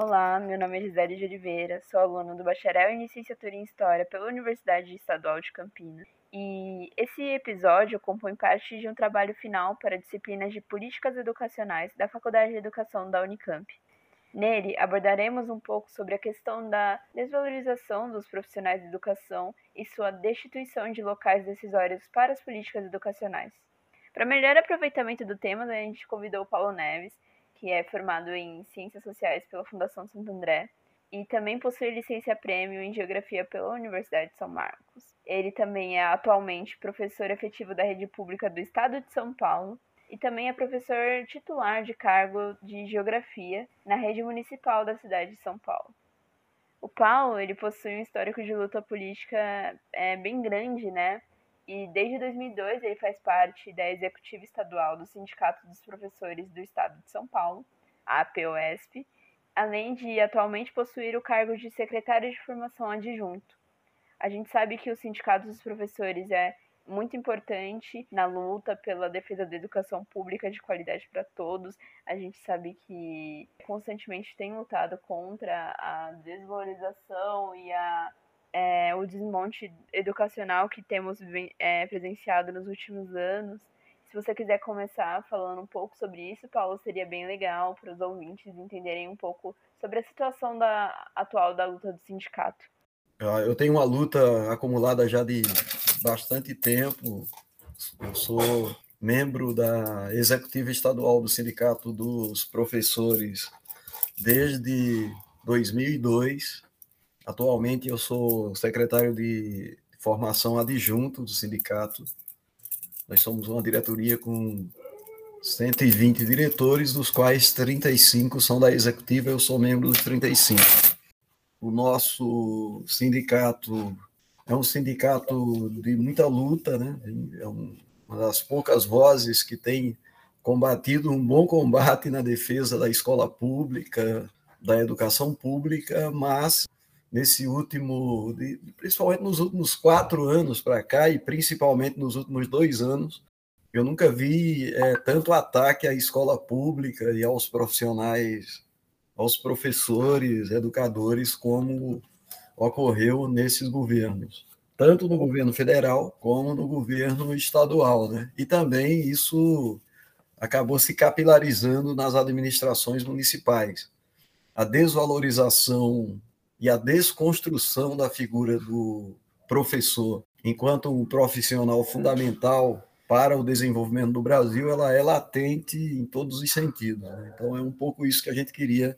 Olá, meu nome é Gisele de Oliveira, sou aluna do Bacharel em Licenciatura em História pela Universidade Estadual de Campinas. E esse episódio compõe parte de um trabalho final para disciplinas de Políticas Educacionais da Faculdade de Educação da Unicamp. Nele, abordaremos um pouco sobre a questão da desvalorização dos profissionais de educação e sua destituição de locais decisórios para as políticas educacionais. Para melhor aproveitamento do tema, a gente convidou o Paulo Neves, que é formado em Ciências Sociais pela Fundação Santo André e também possui licença prêmio em Geografia pela Universidade de São Marcos. Ele também é atualmente professor efetivo da rede pública do Estado de São Paulo e também é professor titular de cargo de Geografia na rede municipal da cidade de São Paulo. O Paulo ele possui um histórico de luta política é, bem grande, né? E desde 2002 ele faz parte da executiva estadual do Sindicato dos Professores do Estado de São Paulo, a APOSP, além de atualmente possuir o cargo de secretário de formação adjunto. A gente sabe que o Sindicato dos Professores é muito importante na luta pela defesa da educação pública de qualidade para todos. A gente sabe que constantemente tem lutado contra a desvalorização e a é, o desmonte educacional que temos é, presenciado nos últimos anos. Se você quiser começar falando um pouco sobre isso, Paulo, seria bem legal para os ouvintes entenderem um pouco sobre a situação da, atual da luta do sindicato. Eu tenho uma luta acumulada já de bastante tempo. Eu sou membro da executiva estadual do Sindicato dos Professores desde 2002 Atualmente eu sou secretário de formação adjunto do sindicato. Nós somos uma diretoria com 120 diretores, dos quais 35 são da executiva, eu sou membro dos 35. O nosso sindicato é um sindicato de muita luta, né? É uma das poucas vozes que tem combatido um bom combate na defesa da escola pública, da educação pública, mas nesse último, principalmente nos últimos quatro anos para cá e principalmente nos últimos dois anos, eu nunca vi é, tanto ataque à escola pública e aos profissionais, aos professores, educadores, como ocorreu nesses governos, tanto no governo federal como no governo estadual, né? E também isso acabou se capilarizando nas administrações municipais. A desvalorização e a desconstrução da figura do professor enquanto um profissional fundamental para o desenvolvimento do Brasil, ela é latente em todos os sentidos. Né? Então é um pouco isso que a gente queria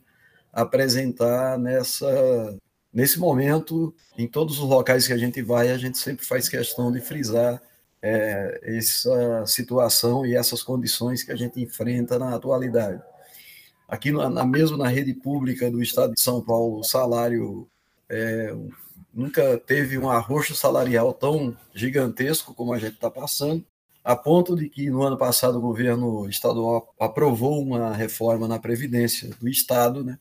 apresentar nessa nesse momento, em todos os locais que a gente vai, a gente sempre faz questão de frisar é, essa situação e essas condições que a gente enfrenta na atualidade. Aqui na, na, mesmo na rede pública do Estado de São Paulo, o salário é, nunca teve um arroxo salarial tão gigantesco como a gente está passando, a ponto de que no ano passado o governo estadual aprovou uma reforma na Previdência do Estado, né,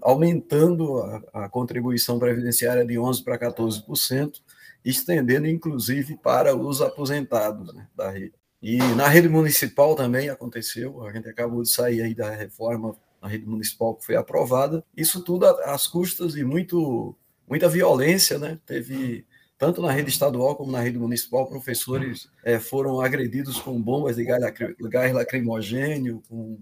aumentando a, a contribuição previdenciária de 11% para 14%, estendendo inclusive para os aposentados né, da rede. E na rede municipal também aconteceu, a gente acabou de sair aí da reforma na rede municipal que foi aprovada. Isso tudo às custas de muito, muita violência, né? Teve tanto na rede estadual como na rede municipal, professores é, foram agredidos com bombas de gás lacrimogênio, com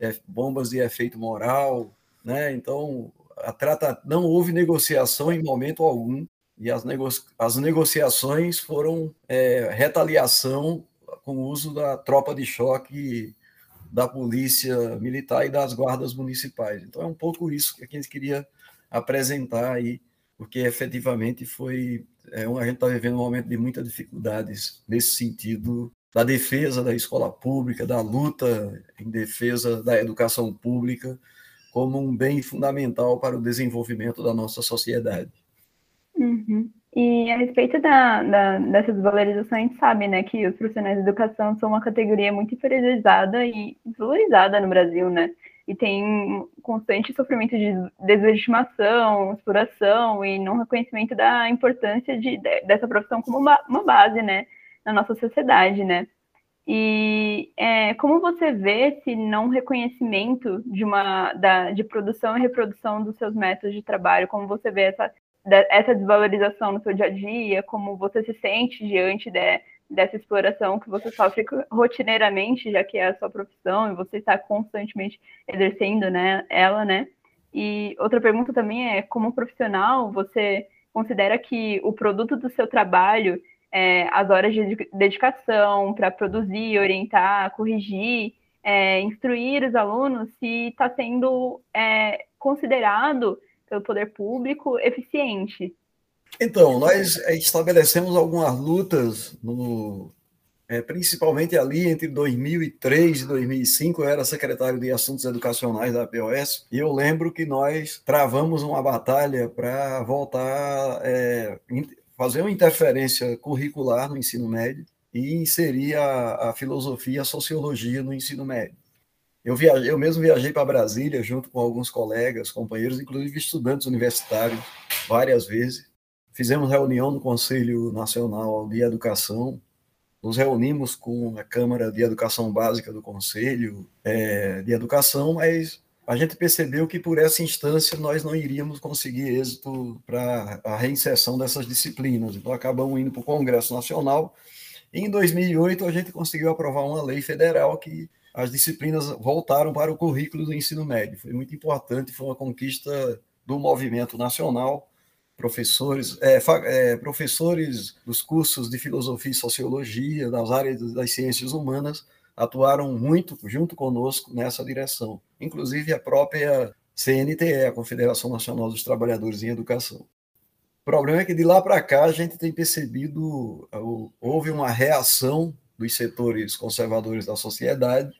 é, bombas de efeito moral, né? Então, a trata não houve negociação em momento algum e as, nego as negociações foram é, retaliação com o uso da tropa de choque da polícia militar e das guardas municipais. Então é um pouco isso que a gente queria apresentar aí, porque efetivamente foi é, a gente está vivendo um momento de muitas dificuldades nesse sentido da defesa da escola pública, da luta em defesa da educação pública como um bem fundamental para o desenvolvimento da nossa sociedade. Uhum. E a respeito da, da, dessa desvalorização, a gente sabe né, que os profissionais de educação são uma categoria muito inferiorizada e desvalorizada no Brasil, né? E tem constante sofrimento de deslegitimação, exploração e não reconhecimento da importância de, de, dessa profissão como uma, uma base, né, na nossa sociedade, né? E é, como você vê esse não reconhecimento de uma da, de produção e reprodução dos seus métodos de trabalho? Como você vê essa, essa desvalorização no seu dia a dia? Como você se sente diante de, dessa exploração que você sofre rotineiramente, já que é a sua profissão e você está constantemente exercendo né, ela, né? E outra pergunta também é, como profissional, você considera que o produto do seu trabalho é, as horas de dedicação para produzir, orientar, corrigir, é, instruir os alunos, se está sendo é, considerado pelo poder público eficiente. Então, nós estabelecemos algumas lutas, no, é, principalmente ali entre 2003 e 2005, eu era secretário de Assuntos Educacionais da POS, e eu lembro que nós travamos uma batalha para voltar, é, fazer uma interferência curricular no ensino médio e inserir a, a filosofia e a sociologia no ensino médio. Eu, viajei, eu mesmo viajei para Brasília junto com alguns colegas, companheiros, inclusive estudantes universitários, várias vezes. Fizemos reunião no Conselho Nacional de Educação, nos reunimos com a Câmara de Educação Básica do Conselho é, de Educação, mas a gente percebeu que por essa instância nós não iríamos conseguir êxito para a reinserção dessas disciplinas. Então acabamos indo para o Congresso Nacional. E em 2008 a gente conseguiu aprovar uma lei federal que as disciplinas voltaram para o currículo do ensino médio. Foi muito importante, foi uma conquista do movimento nacional. Professores, é, é, professores dos cursos de filosofia e sociologia, das áreas das ciências humanas, atuaram muito junto conosco nessa direção, inclusive a própria CNTE, a Confederação Nacional dos Trabalhadores em Educação. O problema é que de lá para cá a gente tem percebido houve uma reação dos setores conservadores da sociedade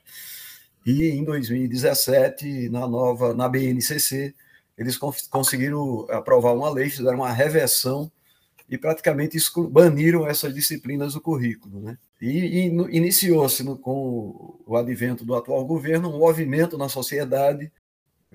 e em 2017 na nova na BNCC eles conseguiram aprovar uma lei, fizeram uma reversão e praticamente baniram essas disciplinas do currículo, né? E, e iniciou-se com o advento do atual governo um movimento na sociedade,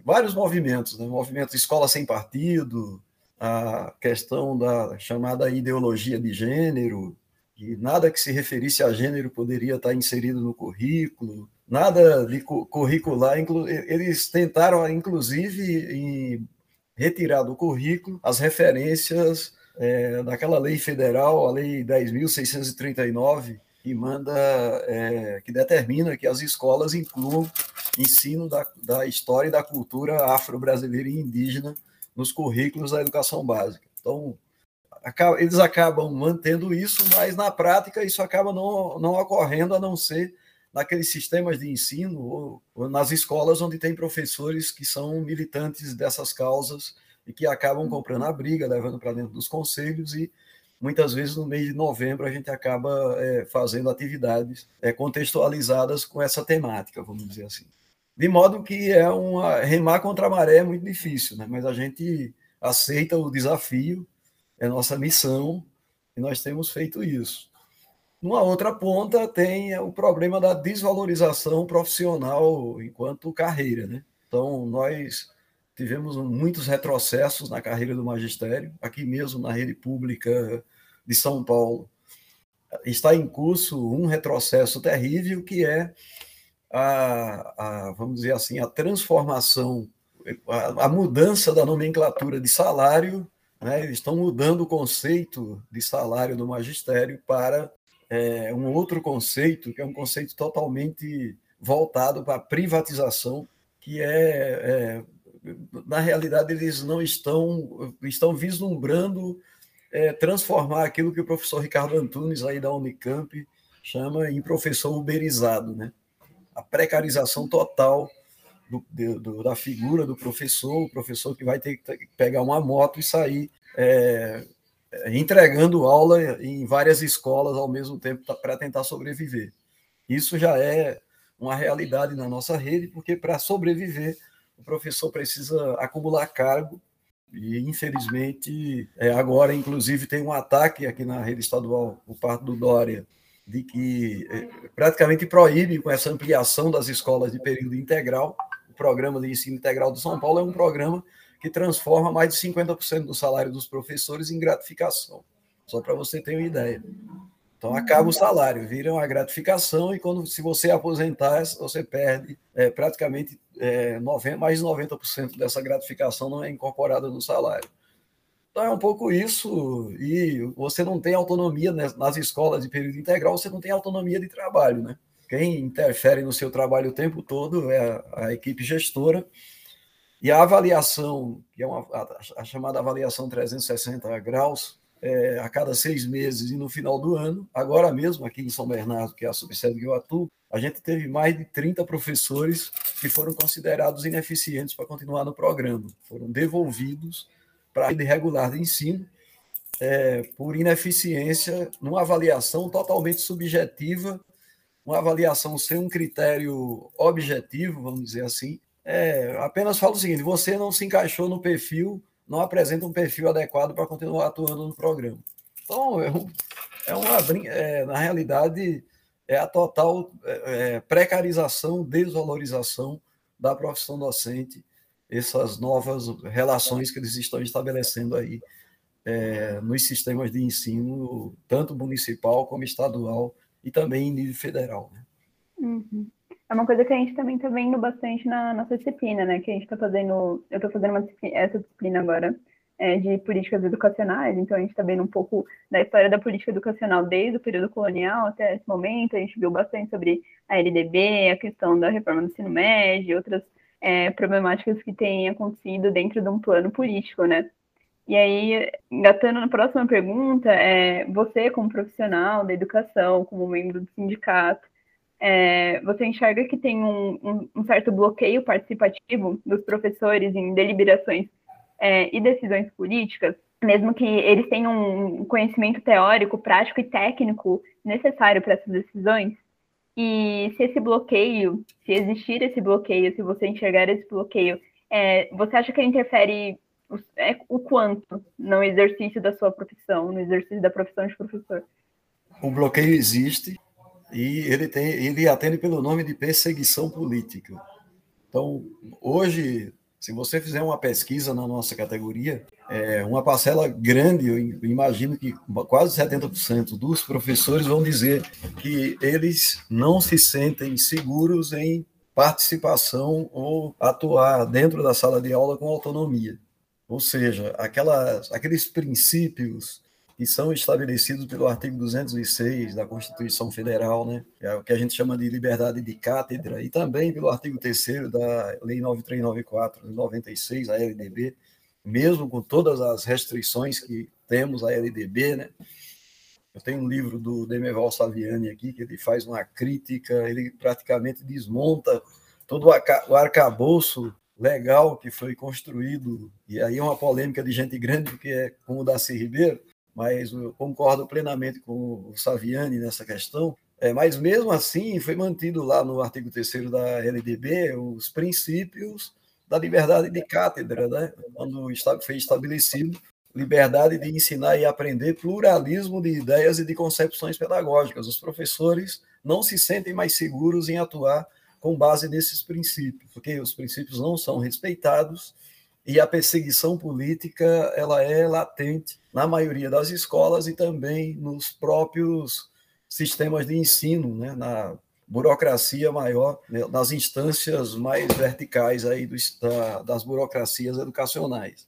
vários movimentos, né? movimento escola sem partido, a questão da chamada ideologia de gênero, que nada que se referisse a gênero poderia estar inserido no currículo, nada de curricular, eles tentaram, inclusive, retirar do currículo as referências é, daquela lei federal, a Lei 10.639, que manda, é, que determina que as escolas incluam ensino da, da história e da cultura afro-brasileira e indígena nos currículos da educação básica. Então, eles acabam mantendo isso, mas na prática isso acaba não, não ocorrendo a não ser naqueles sistemas de ensino ou, ou nas escolas onde tem professores que são militantes dessas causas e que acabam comprando a briga, levando para dentro dos conselhos e muitas vezes no mês de novembro a gente acaba é, fazendo atividades é, contextualizadas com essa temática, vamos dizer assim. De modo que é uma remar contra a maré é muito difícil, né? mas a gente aceita o desafio, é nossa missão e nós temos feito isso. Numa outra ponta tem o problema da desvalorização profissional enquanto carreira, né? Então nós tivemos muitos retrocessos na carreira do magistério, aqui mesmo na rede pública de São Paulo. Está em curso um retrocesso terrível, que é a, a vamos dizer assim, a transformação, a, a mudança da nomenclatura de salário. Né? Estão mudando o conceito de salário do magistério para é, um outro conceito, que é um conceito totalmente voltado para a privatização, que é, é na realidade, eles não estão, estão vislumbrando é, transformar aquilo que o professor Ricardo Antunes, aí da Unicamp, chama em professor uberizado, né? A precarização total do, do, da figura do professor, o professor que vai ter que pegar uma moto e sair é, entregando aula em várias escolas ao mesmo tempo para tentar sobreviver. Isso já é uma realidade na nossa rede, porque para sobreviver o professor precisa acumular cargo e, infelizmente, é, agora, inclusive, tem um ataque aqui na rede estadual, por parte do Dória, de que é, praticamente proíbe, com essa ampliação das escolas de período integral, o programa de ensino integral do São Paulo é um programa que transforma mais de 50% do salário dos professores em gratificação, só para você ter uma ideia. Então acaba o salário, vira uma gratificação e quando se você aposentar, você perde é, praticamente é, 90, mais de 90% dessa gratificação não é incorporada no salário. Então é um pouco isso, e você não tem autonomia nas escolas de período integral, você não tem autonomia de trabalho, né? Quem interfere no seu trabalho o tempo todo é a, equipe gestora, e a avaliação, que é uma, a, a chamada avaliação 360 graus, é, a cada seis meses e no final do ano, agora mesmo aqui em São Bernardo, que é a subsede que eu atuo, a gente teve mais de 30 professores que foram considerados ineficientes para continuar no programa, foram devolvidos para a rede regular de ensino é, por ineficiência numa avaliação totalmente subjetiva, uma avaliação sem um critério objetivo, vamos dizer assim. É, apenas falo o seguinte: você não se encaixou no perfil não apresenta um perfil adequado para continuar atuando no programa. Então, é, um, é uma, é, na realidade, é a total é, é, precarização, desvalorização da profissão docente, essas novas relações que eles estão estabelecendo aí é, nos sistemas de ensino, tanto municipal como estadual e também em nível federal. Né? Uhum. É uma coisa que a gente também está vendo bastante na nossa disciplina, né? Que a gente está fazendo, eu estou fazendo disciplina, essa disciplina agora é, de políticas educacionais, então a gente está vendo um pouco da história da política educacional desde o período colonial até esse momento. A gente viu bastante sobre a LDB, a questão da reforma do ensino médio, outras é, problemáticas que têm acontecido dentro de um plano político, né? E aí, engatando na próxima pergunta, é, você como profissional da educação, como membro do sindicato, é, você enxerga que tem um, um, um, certo bloqueio participativo dos professores em deliberações é, e decisões políticas, mesmo que eles tenham um conhecimento teórico, prático e técnico necessário para essas decisões? E se esse bloqueio, se existir esse bloqueio, se você enxergar esse bloqueio, é, você acha que ele interfere o, é, o quanto no exercício da sua profissão, no exercício da profissão de professor? O bloqueio existe, e ele, tem, ele atende pelo nome de perseguição política. Então, hoje, se você fizer uma pesquisa na nossa categoria, é, uma parcela grande, eu imagino que quase 70% dos professores vão dizer que eles não se sentem seguros em participação ou atuar dentro da sala de aula com autonomia. Ou seja, aquelas, aqueles princípios que são estabelecidos pelo artigo 206 da Constituição Federal, né? é o que a gente chama de liberdade de cátedra, e também pelo artigo 3 da Lei 9394 de 96, a LDB, mesmo com todas as restrições que temos a LDB, né? Eu tenho um livro do Demeval Saviani aqui, que ele faz uma crítica, ele praticamente desmonta todo o arcabouço legal que foi construído, e aí é uma polêmica de gente grande, porque é como o Darcy Ribeiro, mas eu concordo plenamente com o Saviani nessa questão. É, mas mesmo assim, foi mantido lá no artigo 3 da LDB os princípios da liberdade de cátedra, né? quando foi estabelecido liberdade de ensinar e aprender, pluralismo de ideias e de concepções pedagógicas. Os professores não se sentem mais seguros em atuar com base nesses princípios, porque os princípios não são respeitados e a perseguição política ela é latente na maioria das escolas e também nos próprios sistemas de ensino, né, na burocracia maior, né, nas instâncias mais verticais aí do, da, das burocracias educacionais.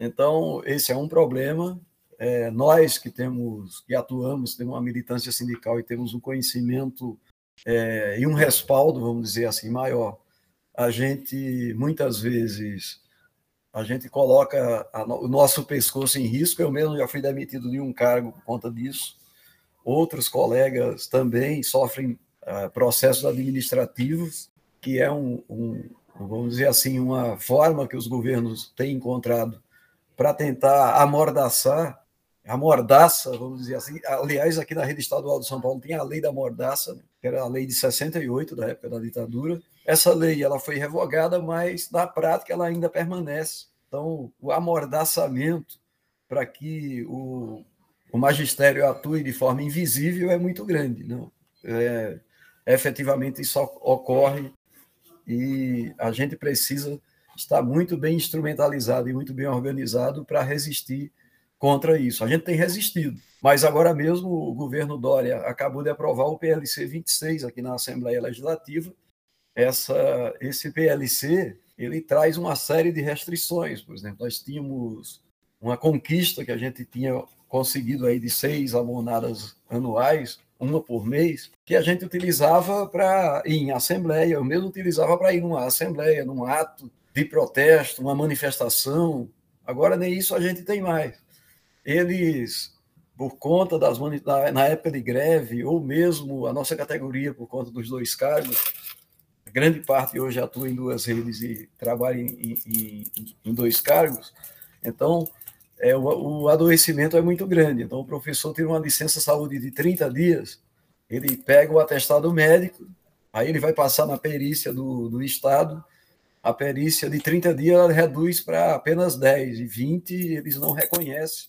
Então, esse é um problema. É, nós que temos, que atuamos, temos uma militância sindical e temos um conhecimento é, e um respaldo, vamos dizer assim, maior, a gente muitas vezes a gente coloca a, o nosso pescoço em risco. Eu mesmo já fui demitido de um cargo por conta disso. Outros colegas também sofrem uh, processos administrativos, que é um, um, vamos dizer assim, uma forma que os governos têm encontrado para tentar amordaçar, a mordaça, vamos dizer assim. Aliás, aqui na rede estadual de São Paulo tem a lei da mordaça, né? que era a lei de 68, da época da ditadura. Essa lei ela foi revogada, mas na prática ela ainda permanece. Então, o amordaçamento para que o, o magistério atue de forma invisível é muito grande. Não? É, efetivamente, isso ocorre e a gente precisa estar muito bem instrumentalizado e muito bem organizado para resistir contra isso. A gente tem resistido. Mas agora mesmo o governo Dória acabou de aprovar o PLC 26 aqui na Assembleia Legislativa. Essa, esse PLC ele traz uma série de restrições. Por exemplo, nós tínhamos uma conquista que a gente tinha conseguido aí de seis abonadas anuais, uma por mês, que a gente utilizava para ir em assembleia, eu mesmo utilizava para ir numa assembleia, num ato de protesto, uma manifestação. Agora nem isso a gente tem mais. Eles, por conta das na época de greve, ou mesmo a nossa categoria por conta dos dois cargos, grande parte hoje atua em duas redes e trabalha em, em, em dois cargos. Então, é, o, o, adoecimento é muito grande. Então, o professor tem uma licença saúde de 30 dias, ele pega o atestado médico, aí ele vai passar na perícia do, do Estado, a perícia de 30 dias ela reduz para apenas 10, e 20 eles não reconhecem,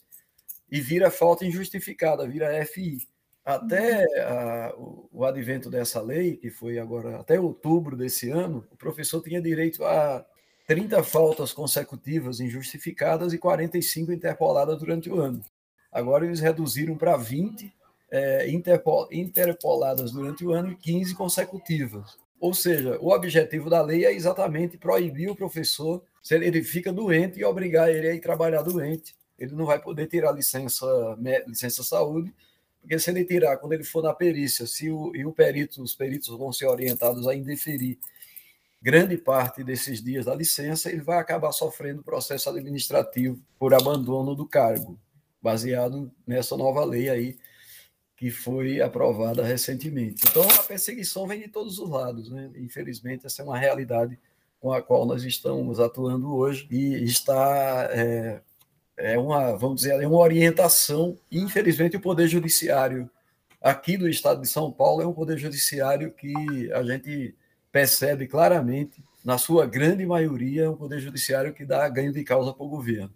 e vira falta injustificada, vira FI. Até a, o, o advento dessa lei, que foi agora até outubro desse ano, o professor tinha direito a 30 faltas consecutivas injustificadas e 45 interpoladas durante o ano. Agora eles reduziram para 20 é, interpol, interpoladas durante o ano e 15 consecutivas. Ou seja, o objetivo da lei é exatamente proibir o professor, se ele fica doente, e obrigar ele a ir trabalhar doente. Ele não vai poder tirar licença, licença saúde, porque se ele tirar, quando ele for na perícia, se o, e o perito, os peritos vão ser orientados a indeferir grande parte desses dias da licença, ele vai acabar sofrendo processo administrativo por abandono do cargo, baseado nessa nova lei aí que foi aprovada recentemente. Então, a perseguição vem de todos os lados, né? Infelizmente, essa é uma realidade com a qual nós estamos atuando hoje e está é, é uma, vamos dizer, é uma orientação. E, infelizmente, o poder judiciário aqui do Estado de São Paulo é um poder judiciário que a gente percebe claramente, na sua grande maioria, é um poder judiciário que dá ganho de causa para o governo.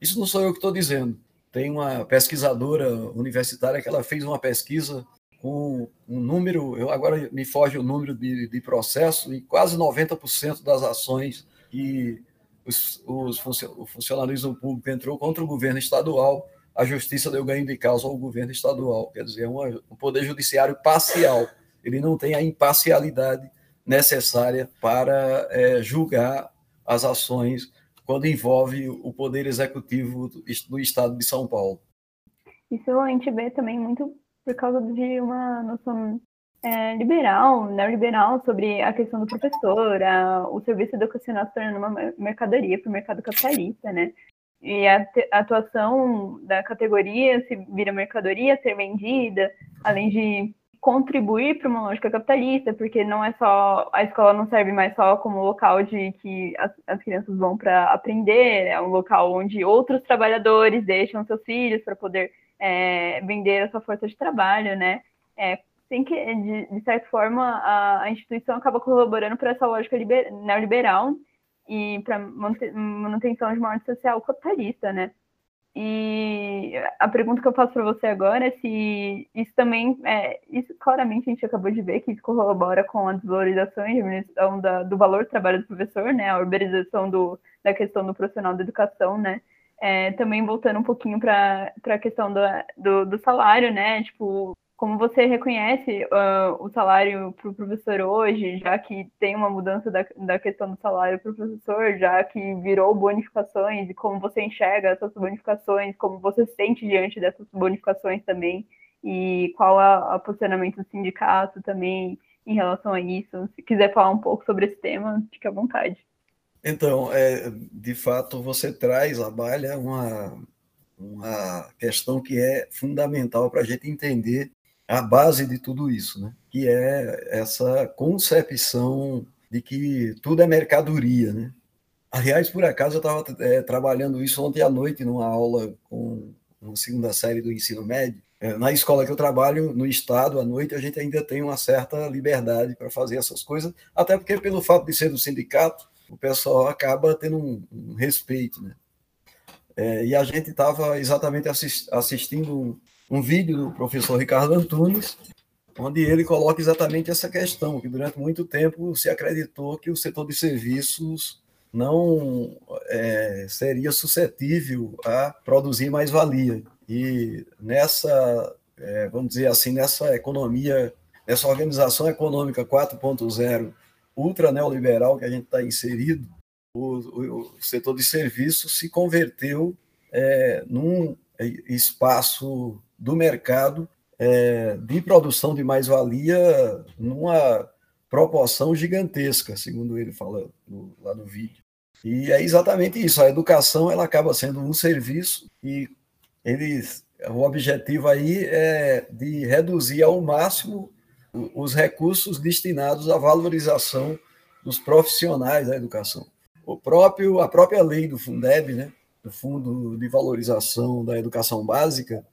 Isso não sou eu que estou dizendo. Tem uma pesquisadora universitária que ela fez uma pesquisa com um número, eu agora me foge o número de, de processos, e quase 90% das ações que os, os, o funcionalismo público entrou contra o governo estadual, a justiça deu ganho de causa ao governo estadual. Quer dizer, é uma, um poder judiciário parcial. Ele não tem a imparcialidade necessária para é, julgar as ações quando envolve o poder executivo do Estado de São Paulo. Isso a gente vê também muito por causa de uma noção é, liberal, neoliberal, sobre a questão do professor, a, o serviço educacional se tornando uma mercadoria para o mercado capitalista, né? E a, a, atuação da categoria se vira mercadoria, ser vendida, além de contribuir para uma lógica capitalista, porque não é só a escola não serve mais só como local de que as, as crianças vão para aprender, é um local onde outros trabalhadores deixam seus filhos para poder é, vender a sua força de trabalho, né? É, tem que, de, de certa forma, a, a, instituição acaba corroborando para essa lógica liber, neoliberal e para manutenção de uma ordem social capitalista, né? E a pergunta que eu faço para você agora é se isso também, é, isso claramente a gente acabou de ver que isso corrobora com a desvalorização e diminuição da, do valor do trabalho do professor, né, a uberização do, da questão do profissional da educação, né, é, também voltando um pouquinho para a questão do, do, do, salário, né, tipo, como você reconhece uh, o salário para o professor hoje, já que tem uma mudança da, da questão do salário para o professor, já que virou bonificações, e como você enxerga essas bonificações, como você se sente diante dessas bonificações também, e qual é o posicionamento do sindicato também em relação a isso. Se quiser falar um pouco sobre esse tema, fique à vontade. Então, é, de fato, você traz à balha uma, uma questão que é fundamental para a gente entender a base de tudo isso, né? que é essa concepção de que tudo é mercadoria. Né? Aliás, por acaso, eu estava é, trabalhando isso ontem à noite numa aula com uma segunda série do ensino médio. É, na escola que eu trabalho, no estado, à noite, a gente ainda tem uma certa liberdade para fazer essas coisas, até porque, pelo fato de ser do sindicato, o pessoal acaba tendo um, um respeito. Né? É, e a gente estava exatamente assist, assistindo um vídeo do professor Ricardo Antunes, onde ele coloca exatamente essa questão, que durante muito tempo se acreditou que o setor de serviços não é, seria suscetível a produzir mais valia. E nessa, é, vamos dizer assim, nessa economia, nessa organização econômica 4.0 ultra neoliberal que a gente está inserido, o, o, o, setor de serviços se converteu é, num espaço do mercado é, de produção de mais-valia numa proporção gigantesca, segundo ele fala no, lá no vídeo. E é exatamente isso. A educação ela acaba sendo um serviço e eles, o objetivo aí é de reduzir ao máximo os recursos destinados à valorização dos profissionais da educação. O próprio, a própria lei do Fundeb, né, do Fundo de Valorização da Educação Básica,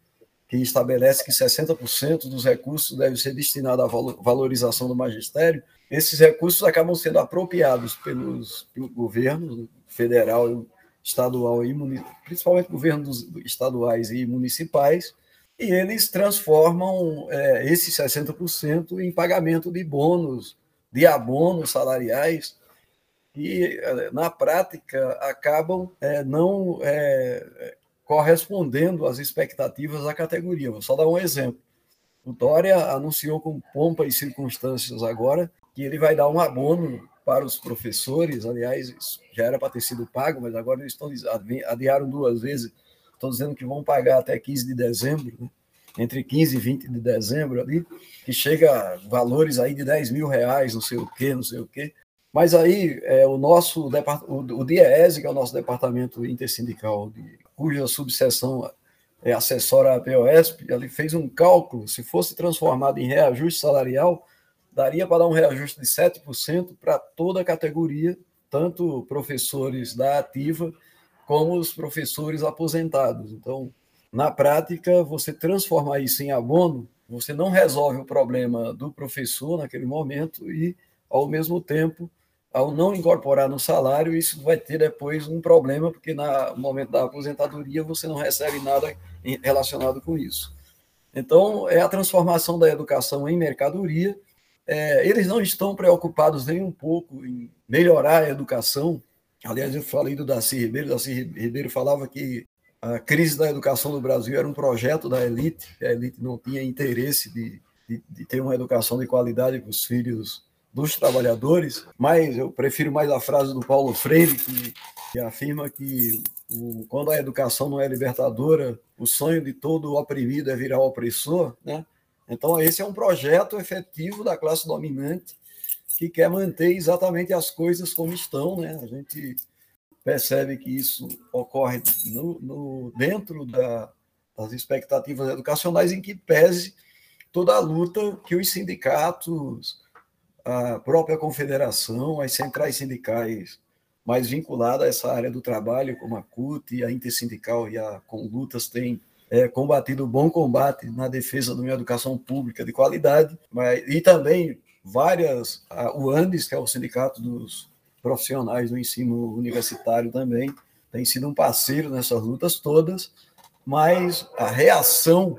que estabelece que 60% dos recursos devem ser destinados à valorização do magistério, esses recursos acabam sendo apropriados pelos, pelo governo federal, estadual e principalmente governos estaduais e municipais, e eles transformam é, esses 60% em pagamento de bônus, de abonos salariais, e é, na prática acabam é, não é, correspondendo às expectativas da categoria. Vou só dar um exemplo. O Dória anunciou com pompa e circunstâncias agora que ele vai dar um abono para os professores. Aliás, já era para ter sido pago, mas agora eles estão adiaram duas vezes. Estão dizendo que vão pagar até 15 de dezembro, né? entre 15 e 20 de dezembro ali, que chega a valores aí de 10 mil reais, não sei o quê, não sei o quê. Mas aí é, o nosso o, o que é o nosso departamento intersindical, de, cuja subseção é, assessora a POSP, ele fez um cálculo, se fosse transformado em reajuste salarial, daria para dar um reajuste de 7% para toda a categoria, tanto professores da ativa como os professores aposentados. Então, na prática, você transformar isso em abono, você não resolve o problema do professor naquele momento e, ao mesmo tempo, ao não incorporar no salário, isso vai ter depois um problema, porque no momento da aposentadoria você não recebe nada relacionado com isso. Então, é a transformação da educação em mercadoria. É, eles não estão preocupados nem um pouco em melhorar a educação. Aliás, eu falei do Darcy Ribeiro. Darcy Ribeiro falava que a crise da educação no Brasil era um projeto da elite, a elite não tinha interesse de, de, de ter uma educação de qualidade para os filhos dos trabalhadores, mas eu prefiro mais a frase do Paulo Freire, que, que afirma que o, quando a educação não é libertadora, o sonho de todo oprimido é virar opressor, né? Então, esse é um projeto efetivo da classe dominante que quer manter exatamente as coisas como estão, né? A gente percebe que isso ocorre no, no dentro da, das expectativas educacionais, em que pese toda a luta que os sindicatos, a própria confederação, as centrais sindicais mais vinculadas a essa área do trabalho, como a CUT, a Intersindical e a Conlutas, têm é, combatido o bom combate na defesa de uma educação pública de qualidade, mas, e também várias, a, o ANDES, que é o Sindicato dos Profissionais do Ensino Universitário também, tem sido um parceiro nessas lutas todas, mas a reação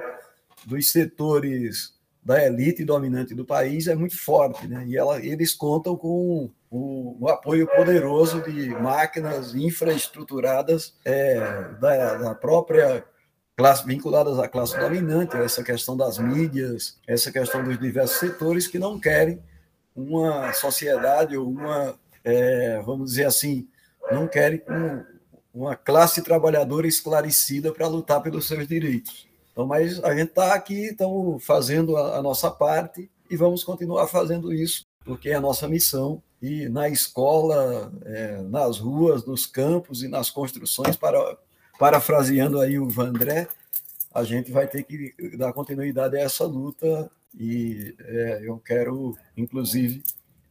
dos setores da elite dominante do país é muito forte, né? E ela, eles contam com o, o apoio poderoso de máquinas infraestruturadas é, da, da própria classe, vinculadas à classe dominante, essa questão das mídias, essa questão dos diversos setores que não querem uma sociedade ou uma, é, vamos dizer assim, não querem um, uma classe trabalhadora esclarecida para lutar pelos seus direitos. Então, mas a gente está aqui, estamos fazendo a, a, nossa parte e vamos continuar fazendo isso, porque é a nossa missão. E na escola, é, nas ruas, nos campos e nas construções, para, parafraseando aí o Vandré, a gente vai ter que dar continuidade a essa luta e é, eu quero, inclusive,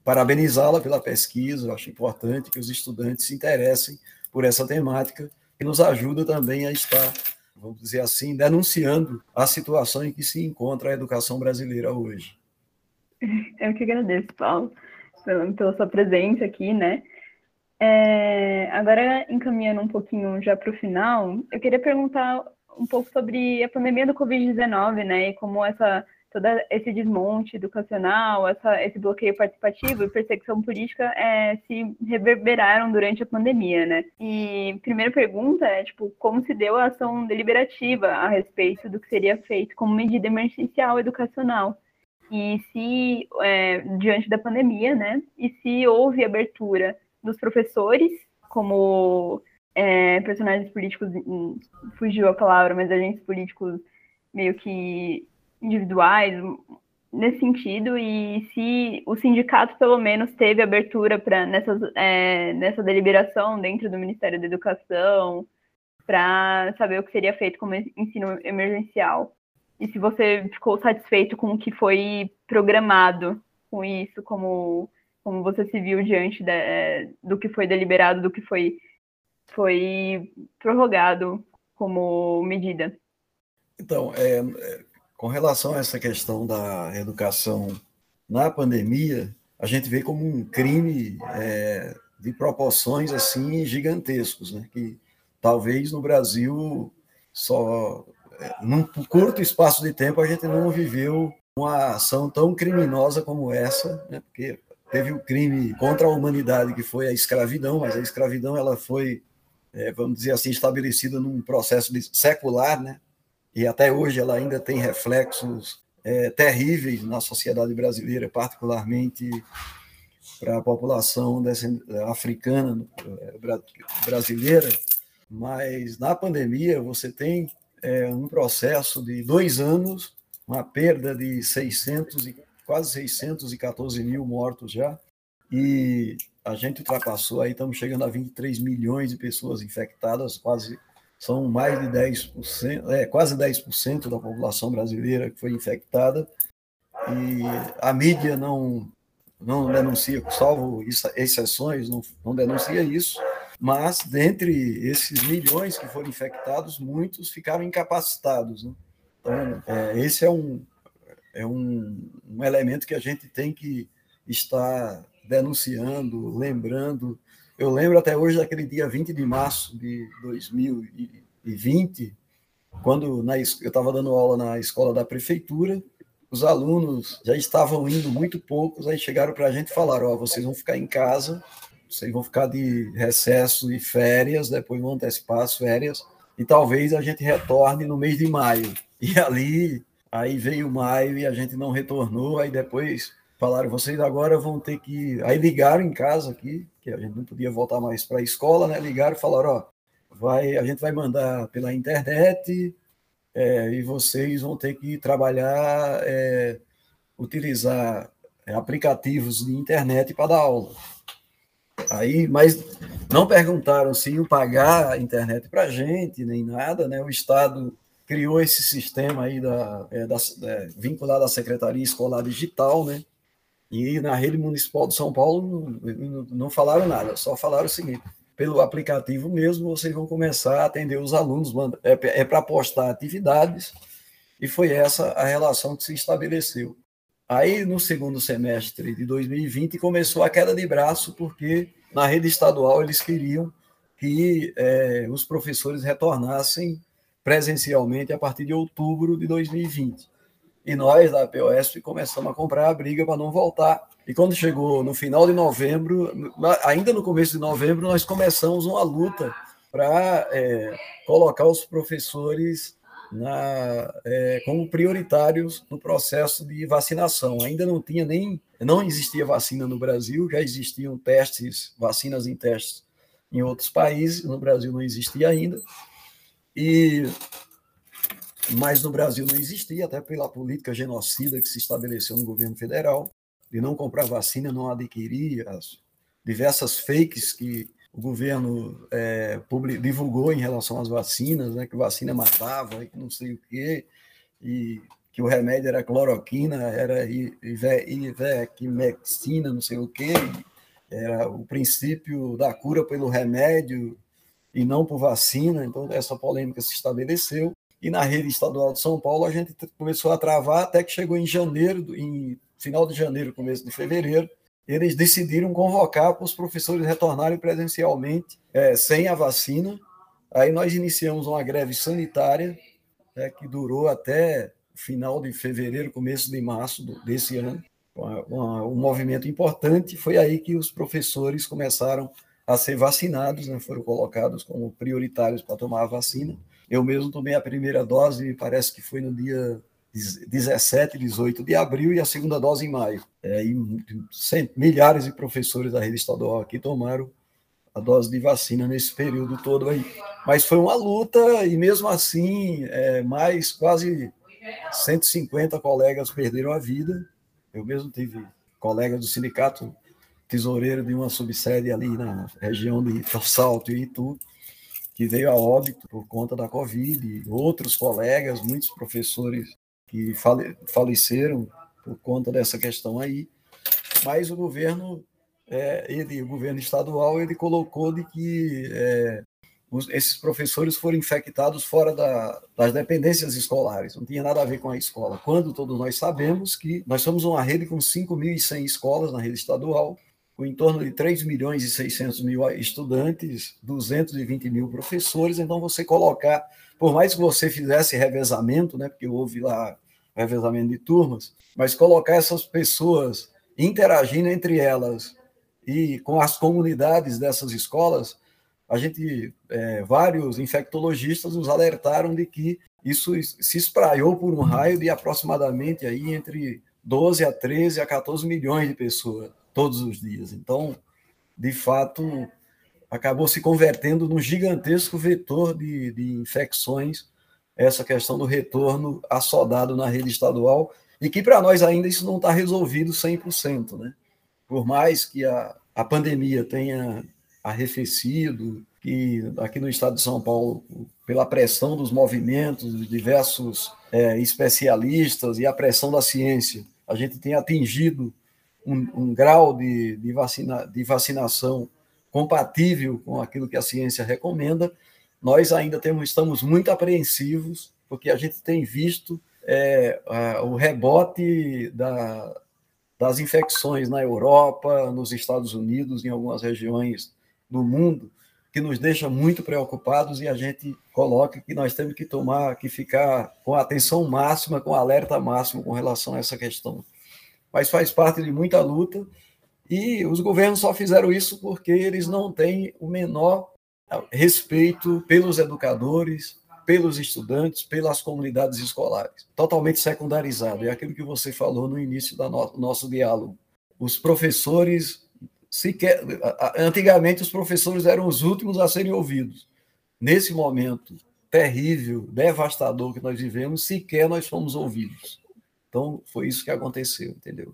parabenizá-la pela pesquisa. Eu acho importante que os estudantes se interessem por essa temática, que nos ajuda também a estar vamos dizer assim, denunciando a situação em que se encontra a educação brasileira hoje. Eu que agradeço, Paulo, pela, sua presença aqui, né? É, agora, encaminhando um pouquinho já para o final, eu queria perguntar um pouco sobre a pandemia do Covid-19, né? E como essa todo esse desmonte educacional, essa, esse bloqueio participativo e perseguição política é, se reverberaram durante a pandemia, né? E primeira pergunta é, tipo, como se deu a ação deliberativa a respeito do que seria feito como medida emergencial educacional? E se, é, diante da pandemia, né? E se houve abertura dos professores como é, personagens políticos, hum, fugiu a palavra, mas agentes políticos meio que individuais nesse sentido e se o sindicato pelo menos teve abertura para nessas é, nessa deliberação dentro do Ministério da Educação para saber o que seria feito como ensino emergencial. E se você ficou satisfeito com o que foi programado com isso como como você se viu diante de, é, do que foi deliberado do que foi foi prorrogado como medida. Então é, com relação a essa questão da educação na pandemia, a gente vê como um crime é, de proporções assim gigantescos, né? que talvez no Brasil só é, num curto espaço de tempo a gente não viveu uma ação tão criminosa como essa, né? porque teve o crime contra a humanidade que foi a escravidão, mas a escravidão ela foi, é, vamos dizer assim, estabelecida num processo secular, né? E até hoje ela ainda tem reflexos é, terríveis na sociedade brasileira, particularmente para a população africana é, brasileira. Mas na pandemia você tem é, um processo de dois anos, uma perda de 600 e quase 614 mil mortos já, e a gente ultrapassou aí, estamos chegando a 23 milhões de pessoas infectadas, quase são mais de 10%, é, quase 10% da população brasileira que foi infectada, e a mídia não, não denuncia, salvo exceções, não, não denuncia isso, mas dentre esses milhões que foram infectados, muitos ficaram incapacitados. Né? Então, é, esse é, um, é um, um elemento que a gente tem que estar denunciando, lembrando, eu lembro até hoje daquele dia 20 de março de 2020, quando na, eu estava dando aula na escola da prefeitura, os alunos já estavam indo muito poucos, aí chegaram para a gente e falaram: Ó, oh, vocês vão ficar em casa, vocês vão ficar de recesso e férias, depois vão antecipar as férias, e talvez a gente retorne no mês de maio. E ali, aí veio maio e a gente não retornou, aí depois falaram, vocês agora vão ter que. Aí ligaram em casa aqui, que a gente não podia voltar mais para a escola, né? Ligaram e falaram, ó, vai, a gente vai mandar pela internet é, e vocês vão ter que trabalhar, é, utilizar é, aplicativos de internet para dar aula. Aí, mas não perguntaram se iam pagar a internet para a gente, nem nada, né? O Estado criou esse sistema aí da, é, da, é, vinculado à Secretaria Escolar Digital, né? E na rede municipal de São Paulo não, falaram nada, só falaram o seguinte: pelo aplicativo mesmo, vocês vão começar a atender os alunos, é, é para postar atividades, e foi essa a relação que se estabeleceu. Aí, no segundo semestre de 2020, começou a queda de braço, porque na rede estadual eles queriam que é, os professores retornassem presencialmente a partir de outubro de 2020. E nós, da POS, começamos a comprar a briga para não voltar. E quando chegou no final de novembro, ainda no começo de novembro, nós começamos uma luta para é, colocar os professores na, é, como prioritários no processo de vacinação. Ainda não tinha nem, não existia vacina no Brasil, já existiam testes, vacinas em testes em outros países, no Brasil não existia ainda. E mas no Brasil não existia, até pela política genocida que se estabeleceu no governo federal, de não comprar vacina, não adquirir as diversas fakes que o governo é, divulgou em relação às vacinas, né, que vacina matava, que não sei o quê, e que o remédio era cloroquina, era ivermectina, não sei o quê, era o princípio da cura pelo remédio e não por vacina, então essa polêmica se estabeleceu e na rede estadual de São Paulo a gente começou a travar até que chegou em janeiro, em final de janeiro, começo de fevereiro, eles decidiram convocar para os professores retornarem presencialmente é, sem a vacina. Aí nós iniciamos uma greve sanitária é, que durou até final de fevereiro, começo de março desse ano, um movimento importante. Foi aí que os professores começaram a ser vacinados, né? foram colocados como prioritários para tomar a vacina. Eu mesmo tomei a primeira dose, parece que foi no dia 17, 18 de abril e a segunda dose em maio. É, e milhares de professores da rede estadual aqui tomaram a dose de vacina nesse período todo aí. Mas foi uma luta e mesmo assim, é, mais quase 150 colegas perderam a vida. Eu mesmo tive colegas do sindicato tesoureiro de uma subsede ali na região de Salto e Itu, que veio a óbito por conta da Covid, outros colegas, muitos professores que fale, faleceram por conta dessa questão aí, mas o governo, é, ele, o governo estadual, ele colocou de que é, os, esses professores foram infectados fora da, das dependências escolares, não tinha nada a ver com a escola, quando todos nós sabemos que nós somos uma rede com 5.100 escolas na rede estadual, com em torno de 3 milhões e 600 mil estudantes, 220 mil professores, então você colocar por mais que você fizesse revezamento, né, porque houve lá revezamento de turmas, mas colocar essas pessoas interagindo entre elas e com as comunidades dessas escolas, a gente, é, vários infectologistas nos alertaram de que isso se espraiou por um raio de aproximadamente aí entre 12 a 13 a 14 milhões de pessoas todos os dias. Então, de fato, acabou se convertendo num gigantesco vetor de, de infecções, essa questão do retorno assodado na rede estadual, e que para nós ainda isso não está resolvido 100%. Né? Por mais que a, a pandemia tenha arrefecido, que aqui no estado de São Paulo, pela pressão dos movimentos, de diversos é, especialistas e a pressão da ciência, a gente tem atingido um, um grau de, de, vacina, de vacinação compatível com aquilo que a ciência recomenda, nós ainda temos, estamos muito apreensivos, porque a gente tem visto é, a, o rebote da, das infecções na Europa, nos Estados Unidos, em algumas regiões do mundo, que nos deixa muito preocupados e a gente coloca que nós temos que tomar, que ficar com atenção máxima, com alerta máximo com relação a essa questão. Mas faz parte de muita luta e os governos só fizeram isso porque eles não têm o menor respeito pelos educadores, pelos estudantes, pelas comunidades escolares. Totalmente secundarizado. É aquilo que você falou no início do no nosso diálogo. Os professores sequer. Antigamente, os professores eram os últimos a serem ouvidos. Nesse momento terrível, devastador que nós vivemos, sequer nós fomos ouvidos. Então, foi isso que aconteceu, entendeu?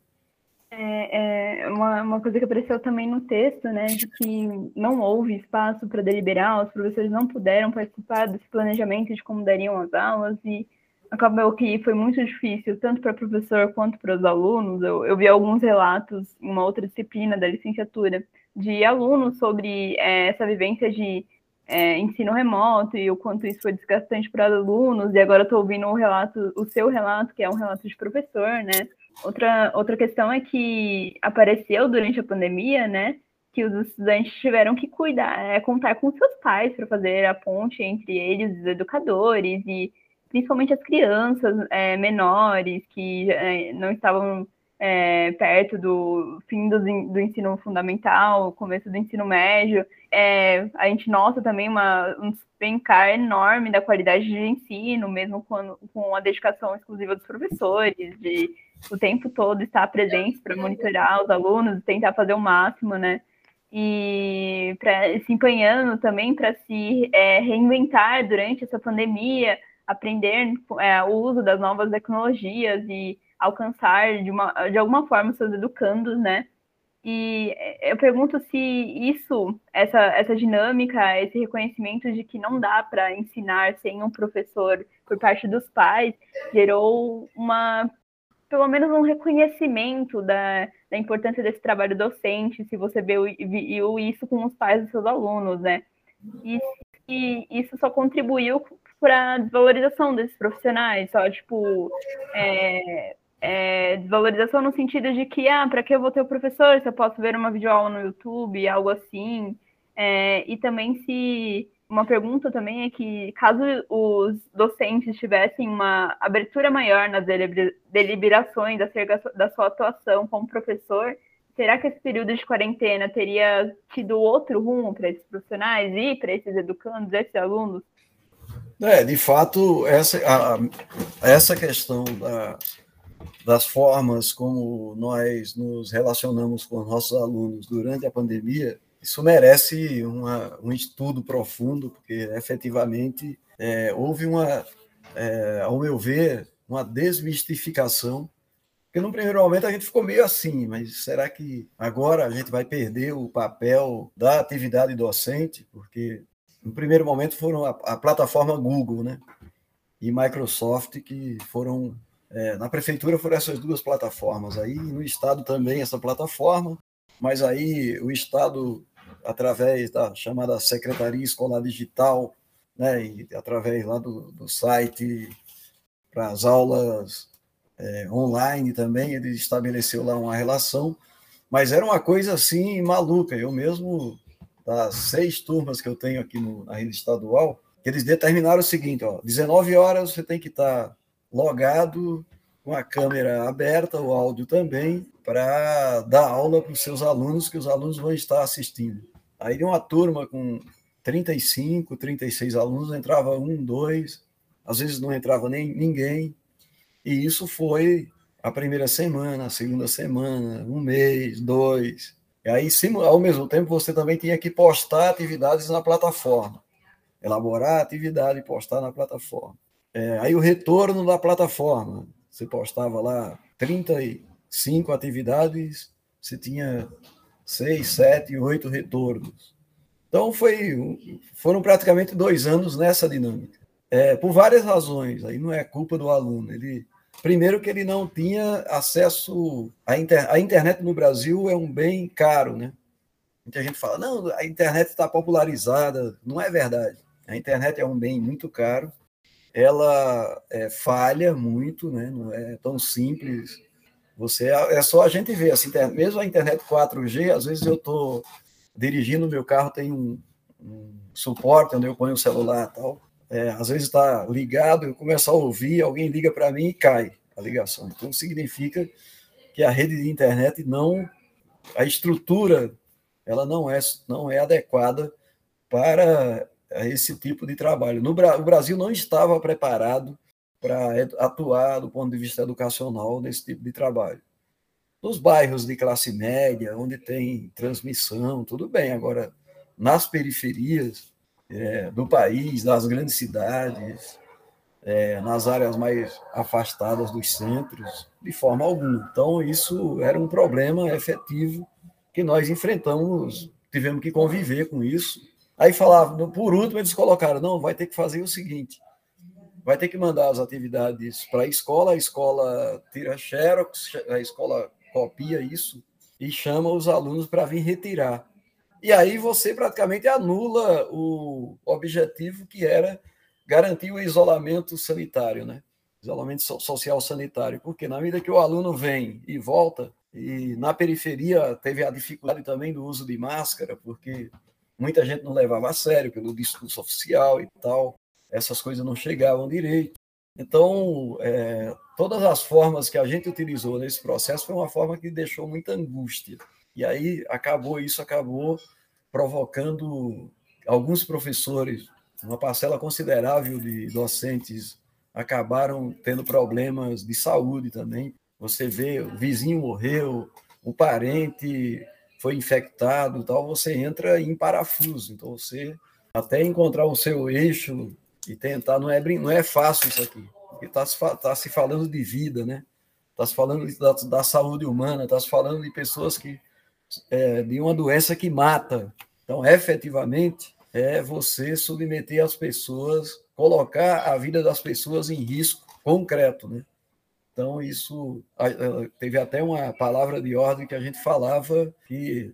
É, é uma, uma coisa que apareceu também no texto, né, de que não houve espaço para deliberar, os professores não puderam participar desse planejamento de como dariam as aulas e acabou que foi muito difícil, tanto para o professor quanto para os alunos. Eu, eu vi alguns relatos em uma outra disciplina da licenciatura de alunos sobre é, essa vivência de é, ensino remoto e o quanto isso foi desgastante para os alunos. E agora estou ouvindo o relato, o seu relato, que é um relato de professor, né? Outra, outra questão é que apareceu durante a pandemia, né, que os estudantes tiveram que cuidar, é, contar com seus pais para fazer a ponte entre eles, os educadores, e principalmente as crianças é, menores que é, não estavam é, perto do fim do, do, ensino fundamental, começo do ensino médio. É, a gente nota também uma, um despencar enorme da qualidade de ensino, mesmo quando, com a dedicação exclusiva dos professores, de o tempo todo estar presente para monitorar os alunos, tentar fazer o máximo, né? E pra, se empenhando também para se é, reinventar durante essa pandemia, aprender é, o uso das novas tecnologias e alcançar de, uma, de alguma forma seus educandos, né? E eu pergunto se isso, essa, essa dinâmica, esse reconhecimento de que não dá para ensinar sem um professor por parte dos pais, gerou uma pelo menos um reconhecimento da, da importância desse trabalho docente, se você viu, viu isso com os pais dos seus alunos, né? E, e isso só contribuiu para a desvalorização desses profissionais, só, tipo, é, é, desvalorização no sentido de que, ah, para que eu vou ter o professor se eu posso ver uma videoaula no YouTube, algo assim, é, e também se uma pergunta também é que, caso os docentes tivessem uma abertura maior nas deliberações acerca da sua atuação como professor, será que esse período de quarentena teria tido outro rumo para esses profissionais e para esses educandos, esses alunos? É, de fato, essa, a, essa questão da, das formas como nós nos relacionamos com os nossos alunos durante a pandemia isso merece uma, um estudo profundo, porque efetivamente é, houve uma, é, ao meu ver, uma desmistificação. Porque no primeiro momento a gente ficou meio assim, mas será que agora a gente vai perder o papel da atividade docente? Porque no primeiro momento foram a, a plataforma Google, né? E Microsoft que foram é, na prefeitura foram essas duas plataformas aí no estado também essa plataforma mas aí o estado através da chamada Secretaria Escolar Digital, né, e através lá do, do site para as aulas é, online também, ele estabeleceu lá uma relação, mas era uma coisa assim maluca. Eu mesmo, das seis turmas que eu tenho aqui no, na rede estadual, eles determinaram o seguinte: ó, 19 horas você tem que estar logado com a câmera aberta, o áudio também, para dar aula para os seus alunos, que os alunos vão estar assistindo. Aí uma turma com 35, 36 alunos, entrava um, dois, às vezes não entrava nem ninguém. E isso foi a primeira semana, a segunda semana, um mês, dois. E aí, ao mesmo tempo, você também tinha que postar atividades na plataforma. Elaborar atividade e postar na plataforma. É, aí o retorno da plataforma. Você postava lá 35 atividades, você tinha seis, sete, oito retornos. Então foi, foram praticamente dois anos nessa dinâmica, é, por várias razões. Aí não é culpa do aluno. Ele primeiro que ele não tinha acesso à inter, a internet no Brasil é um bem caro, né? Muita gente fala não, a internet está popularizada. Não é verdade. A internet é um bem muito caro. Ela é, falha muito, né? Não é tão simples você é só a gente ver, assim, mesmo a internet 4G, às vezes eu estou dirigindo meu carro, tem um, um, suporte onde eu ponho o celular tal. É, às vezes está ligado, eu começo a ouvir, alguém liga para mim e cai a ligação. Então significa que a rede de internet não, a estrutura, ela não é, não é adequada para esse tipo de trabalho. No, o Brasil não estava preparado para atuar do ponto de vista educacional nesse tipo de trabalho. Nos bairros de classe média, onde tem transmissão, tudo bem. Agora, nas periferias é, do país, nas grandes cidades, é, nas áreas mais afastadas dos centros, de forma alguma. Então, isso era um problema efetivo que nós enfrentamos, tivemos que conviver com isso. Aí falava, por último, eles colocaram: não, vai ter que fazer o seguinte vai ter que mandar as atividades para a escola, a escola tira xerox, a escola copia isso e chama os alunos para vir retirar. E aí você praticamente anula o objetivo que era garantir o isolamento sanitário, né? Isolamento social sanitário, porque na medida que o aluno vem e volta, e na periferia teve a dificuldade também do uso de máscara, porque muita gente não levava a sério pelo discurso oficial e tal essas coisas não chegavam direito. Então, é, todas as formas que a gente utilizou nesse processo foi uma forma que deixou muita angústia. E aí acabou isso acabou provocando alguns professores, uma parcela considerável de docentes acabaram tendo problemas de saúde também. Você vê, o vizinho morreu, o parente foi infectado, tal, você entra em parafuso. Então você até encontrar o seu eixo e tentar, não é, não é fácil isso aqui, porque está se, tá se falando de vida, né? Está se falando da, da saúde humana, está se falando de pessoas que, é, de uma doença que mata. Então, efetivamente, é você submeter as pessoas, colocar a vida das pessoas em risco concreto, né? Então, isso teve até uma palavra de ordem que a gente falava que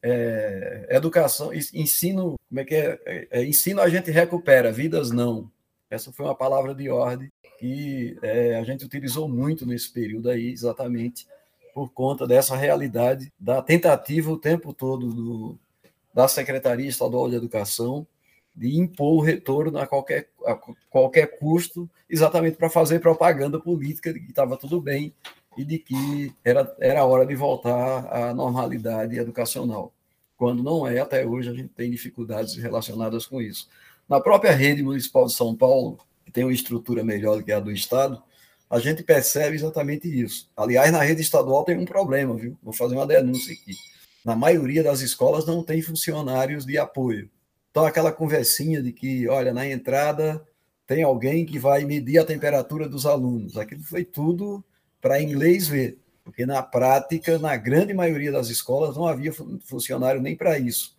é, educação, ensino, como é que é? é? é? Ensino a gente recupera, vidas não. Essa foi uma palavra de ordem que é, a gente utilizou muito nesse período aí, exatamente por conta dessa realidade da tentativa o tempo todo do, da Secretaria Estadual de Educação de impor o retorno a qualquer, a qualquer custo, exatamente para fazer propaganda política de que estava tudo bem e de que era, era hora de voltar à normalidade educacional. Quando não é, até hoje a gente tem dificuldades relacionadas com isso. Na própria rede municipal de São Paulo, que tem uma estrutura melhor do que a do Estado, a gente percebe exatamente isso. Aliás, na rede estadual tem um problema, viu? Vou fazer uma denúncia aqui. Na maioria das escolas não tem funcionários de apoio. Então, aquela conversinha de que, olha, na entrada tem alguém que vai medir a temperatura dos alunos. Aquilo foi tudo para inglês ver, porque na prática, na grande maioria das escolas, não havia funcionário nem para isso.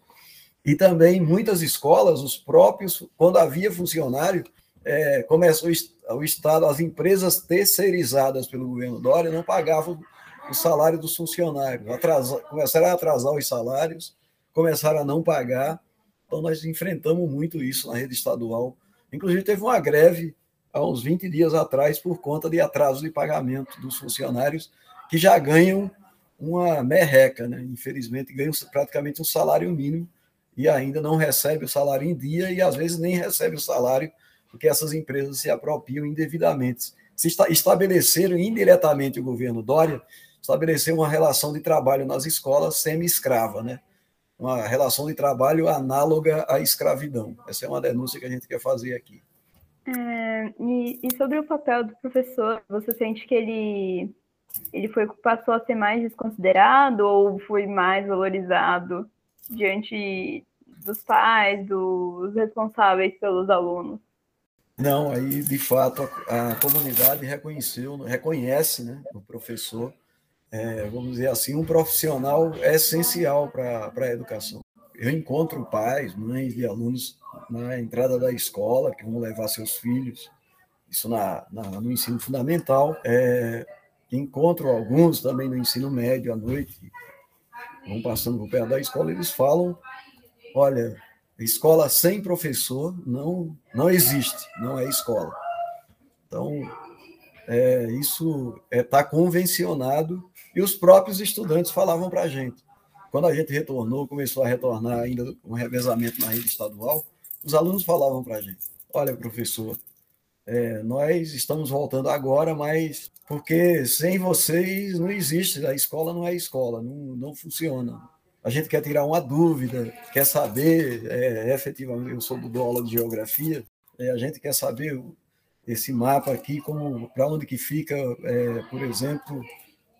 E também, muitas escolas, os próprios, quando havia funcionário, é, começou o Estado, as empresas terceirizadas pelo governo Dória não pagavam o salário dos funcionários, atrasa, começaram a atrasar os salários, começaram a não pagar. Então, nós enfrentamos muito isso na rede estadual. Inclusive, teve uma greve há uns 20 dias atrás por conta de atraso de pagamento dos funcionários que já ganham uma merreca, né? infelizmente, ganham praticamente um salário mínimo e ainda não recebe o salário em dia e às vezes nem recebe o salário porque essas empresas se apropriam indevidamente. Se estabeleceram indiretamente o governo Dória, estabeleceu uma relação de trabalho nas escolas semi-escrava, né? Uma relação de trabalho análoga à escravidão. Essa é uma denúncia que a gente quer fazer aqui. É, e, e, sobre o papel do professor, você sente que ele, ele foi, passou a ser mais desconsiderado ou foi mais valorizado diante dos pais, dos responsáveis pelos alunos? Não, aí de fato a, a comunidade reconheceu, reconhece né, o professor, é, vamos dizer assim, um profissional essencial para a educação. Eu encontro pais, mães e alunos na entrada da escola que vão levar seus filhos, isso na, na no ensino fundamental. É, encontro alguns também no ensino médio à noite, vão passando por perto da escola, eles falam: olha, Escola sem professor não, não existe, não é escola. Então, é, isso está é, tá convencionado e os próprios estudantes falavam para a gente. Quando a gente retornou, começou a retornar ainda um revezamento na rede estadual, os alunos falavam para a gente: olha, professor, é, nós estamos voltando agora, mas porque sem vocês não existe, a escola não é escola, não, não funciona a gente quer tirar uma dúvida, quer saber, é, efetivamente, eu sou do aula de geografia, é, a gente quer saber esse mapa aqui, para onde que fica, é, por exemplo,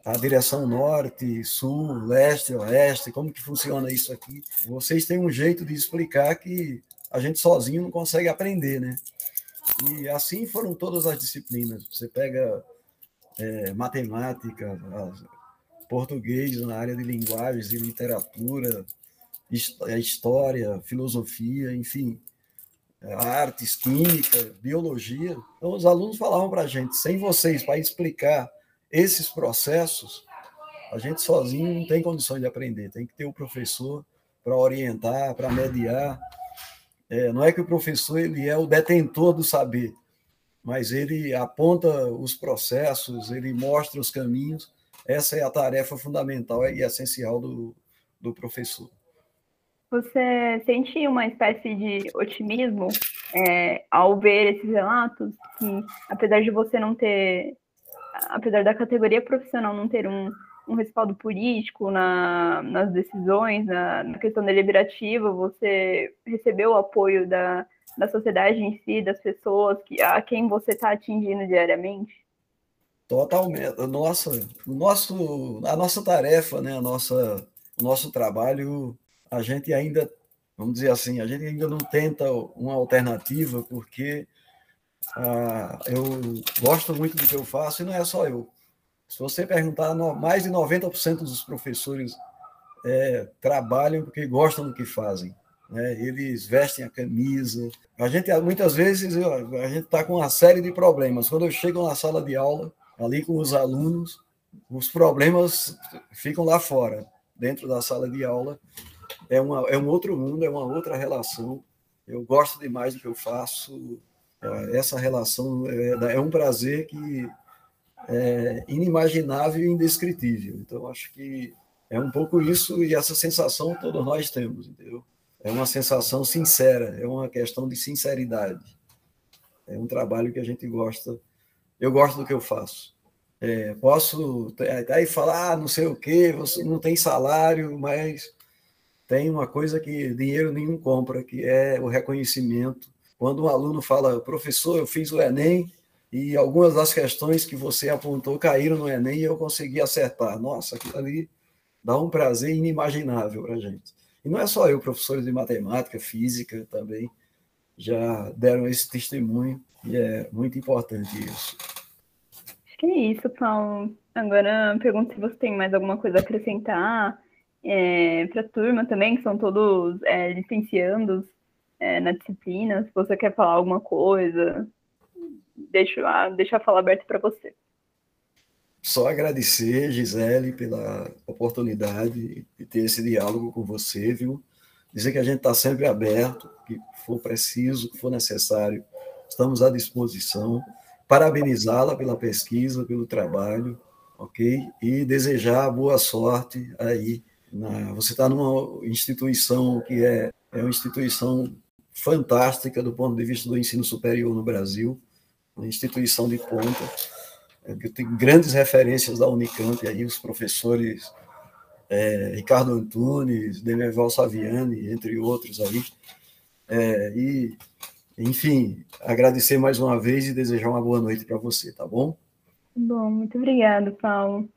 a direção norte, sul, leste, oeste, como que funciona isso aqui. Vocês têm um jeito de explicar que a gente sozinho não consegue aprender, né? E assim foram todas as disciplinas. Você pega é, matemática, português na área de linguagens e literatura, história, filosofia, enfim, artes, química, biologia. Então, os alunos falavam para a gente: sem vocês, para explicar esses processos, a gente sozinho não tem condições de aprender, tem que ter o professor para orientar, para mediar. É, não é que o professor ele é o detentor do saber, mas ele aponta os processos, ele mostra os caminhos essa é a tarefa fundamental e essencial do, do professor. Você sente uma espécie de otimismo é, ao ver esses relatos? Que, apesar de você não ter, apesar da categoria profissional não ter um, um respaldo político na, nas decisões, na, na, questão deliberativa, você recebeu o apoio da, da sociedade em si, das pessoas que, a quem você está atingindo diariamente? Totalmente. Nossa, nosso, a nossa tarefa, né, a nossa, o nosso trabalho, a gente ainda, vamos dizer assim, a gente ainda não tenta uma alternativa, porque ah, eu gosto muito do que eu faço e não é só eu. Se você perguntar, mais de 90% dos professores é, trabalham porque gostam do que fazem. Né? Eles vestem a camisa. A gente, muitas vezes, a gente está com uma série de problemas. Quando eu chego na sala de aula, ali com os alunos, os problemas ficam lá fora, dentro da sala de aula. É, uma, é um outro mundo, é uma outra relação. Eu gosto demais do que eu faço. É, essa relação é, é um prazer que é inimaginável e indescritível. Então, acho que é um pouco isso e essa sensação todos nós temos, entendeu? é uma sensação sincera, é uma questão de sinceridade. É um trabalho que a gente gosta. Eu gosto do que eu faço. É, posso aí falar, ah, não sei o quê, você não tem salário, mas tem uma coisa que dinheiro nenhum compra, que é o reconhecimento. Quando um aluno fala, professor, eu fiz o Enem e algumas das questões que você apontou caíram no Enem e eu consegui acertar. Nossa, aquilo ali dá um prazer inimaginável para a gente. E não é só eu, professores de matemática, física também já deram esse testemunho e é muito importante isso. Acho que é isso, Paulo. Agora pergunto se você tem mais alguma coisa a acrescentar é, para a turma também, que são todos é, licenciandos é, na disciplina. Se você quer falar alguma coisa, deixa, deixa a fala aberta para você. Só agradecer, Gisele, pela oportunidade de ter esse diálogo com você, viu? Dizer que a gente está sempre aberto, que for preciso, que for necessário, estamos à disposição. Parabenizá-la pela pesquisa, pelo trabalho, ok? E desejar boa sorte aí. Na... Você está numa instituição que é, é uma instituição fantástica do ponto de vista do ensino superior no Brasil, uma instituição de ponta eu tenho grandes referências da Unicamp aí, os professores é, Ricardo Antunes, Demerval Saviani, entre outros aí. É, e, enfim, agradecer mais uma vez e desejar uma boa noite para você, tá bom? Bom, muito obrigado, Paulo.